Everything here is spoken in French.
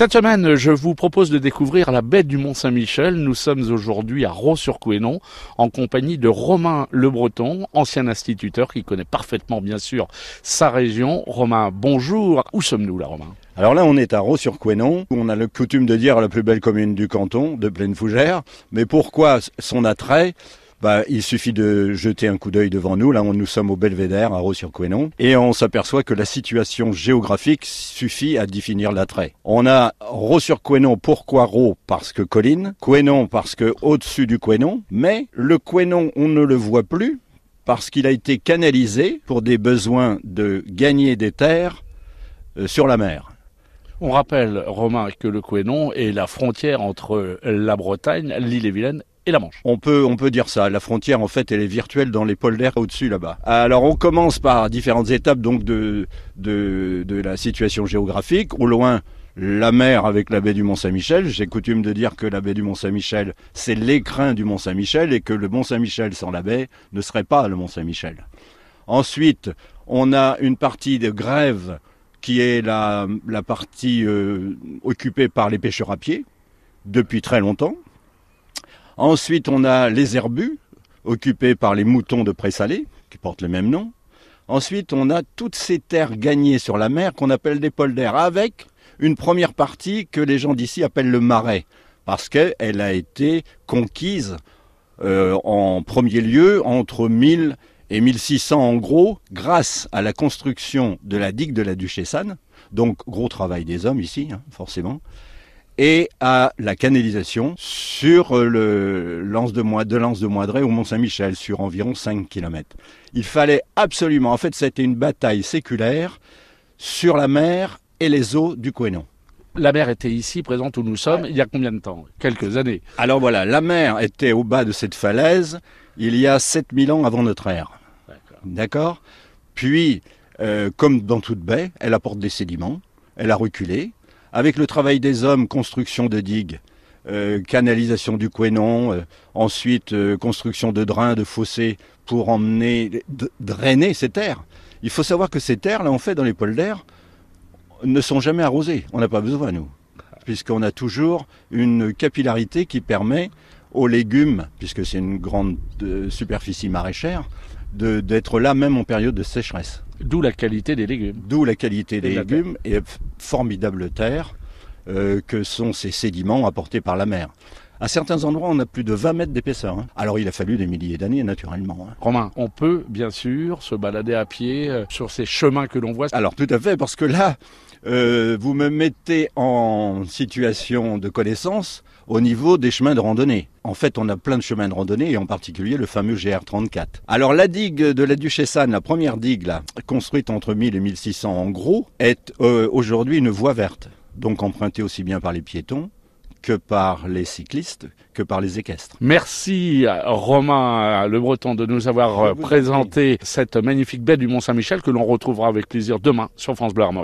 Cette semaine, je vous propose de découvrir la baie du Mont-Saint-Michel. Nous sommes aujourd'hui à Raux-sur-Couesnon en compagnie de Romain Le Breton, ancien instituteur qui connaît parfaitement bien sûr sa région. Romain, bonjour. Où sommes-nous là, Romain? Alors là, on est à Raux-sur-Couesnon, où on a le coutume de dire la plus belle commune du canton, de Plaine Fougère. Mais pourquoi son attrait? Bah, il suffit de jeter un coup d'œil devant nous. Là, nous sommes au Belvédère, à Raux-sur-Couesnon, et on s'aperçoit que la situation géographique suffit à définir l'attrait. On a Raux-sur-Couesnon. Pourquoi Raux Parce que colline. Couesnon parce que au-dessus du Couesnon. Mais le Couesnon, on ne le voit plus parce qu'il a été canalisé pour des besoins de gagner des terres euh, sur la mer. On rappelle, Romain, que le Couesnon est la frontière entre la Bretagne, l'île-et-Vilaine et la Manche. On peut, on peut dire ça. La frontière, en fait, elle est virtuelle dans les polders au-dessus là-bas. Alors, on commence par différentes étapes donc de, de, de la situation géographique. Au loin, la mer avec la baie du Mont-Saint-Michel. J'ai coutume de dire que la baie du Mont-Saint-Michel, c'est l'écrin du Mont-Saint-Michel et que le Mont-Saint-Michel sans la baie ne serait pas le Mont-Saint-Michel. Ensuite, on a une partie de grève qui est la, la partie euh, occupée par les pêcheurs à pied depuis très longtemps. Ensuite, on a les herbus occupés par les moutons de Pré-Salé, qui portent le même nom. Ensuite, on a toutes ces terres gagnées sur la mer qu'on appelle des polders, avec une première partie que les gens d'ici appellent le marais, parce qu'elle a été conquise euh, en premier lieu entre 1000 et 1600 en gros, grâce à la construction de la digue de la Duchessane, donc gros travail des hommes ici, hein, forcément, et à la canalisation sur le lance de, de Lance de au Mont-Saint-Michel, sur environ 5 km. Il fallait absolument, en fait, c'était une bataille séculaire sur la mer et les eaux du Couesnon. La mer était ici, présente où nous sommes, il y a combien de temps? Quelques années. Alors voilà, la mer était au bas de cette falaise il y a 7000 ans avant notre ère. D'accord? Puis, euh, comme dans toute baie, elle apporte des sédiments, elle a reculé. Avec le travail des hommes, construction de digues, euh, canalisation du Couesnon, euh, ensuite construction de drains, de fossés pour emmener, drainer ces terres. Il faut savoir que ces terres, là, en fait, dans les polders, ne sont jamais arrosées. On n'a pas besoin, nous, puisqu'on a toujours une capillarité qui permet aux légumes, puisque c'est une grande superficie maraîchère, d'être là même en période de sécheresse. D'où la qualité des légumes. D'où la qualité des légumes et formidable terre euh, que sont ces sédiments apportés par la mer. À certains endroits, on a plus de 20 mètres d'épaisseur. Hein. Alors il a fallu des milliers d'années, naturellement. Hein. Romain, on peut bien sûr se balader à pied euh, sur ces chemins que l'on voit. Alors tout à fait, parce que là, euh, vous me mettez en situation de connaissance au niveau des chemins de randonnée. En fait, on a plein de chemins de randonnée et en particulier le fameux GR34. Alors la digue de la Duchessane, la première digue là, construite entre 1000 et 1600 en gros, est euh, aujourd'hui une voie verte, donc empruntée aussi bien par les piétons que par les cyclistes, que par les équestres. Merci Romain Le Breton de nous avoir présenté cette magnifique baie du Mont-Saint-Michel que l'on retrouvera avec plaisir demain sur France Bleu Armorique.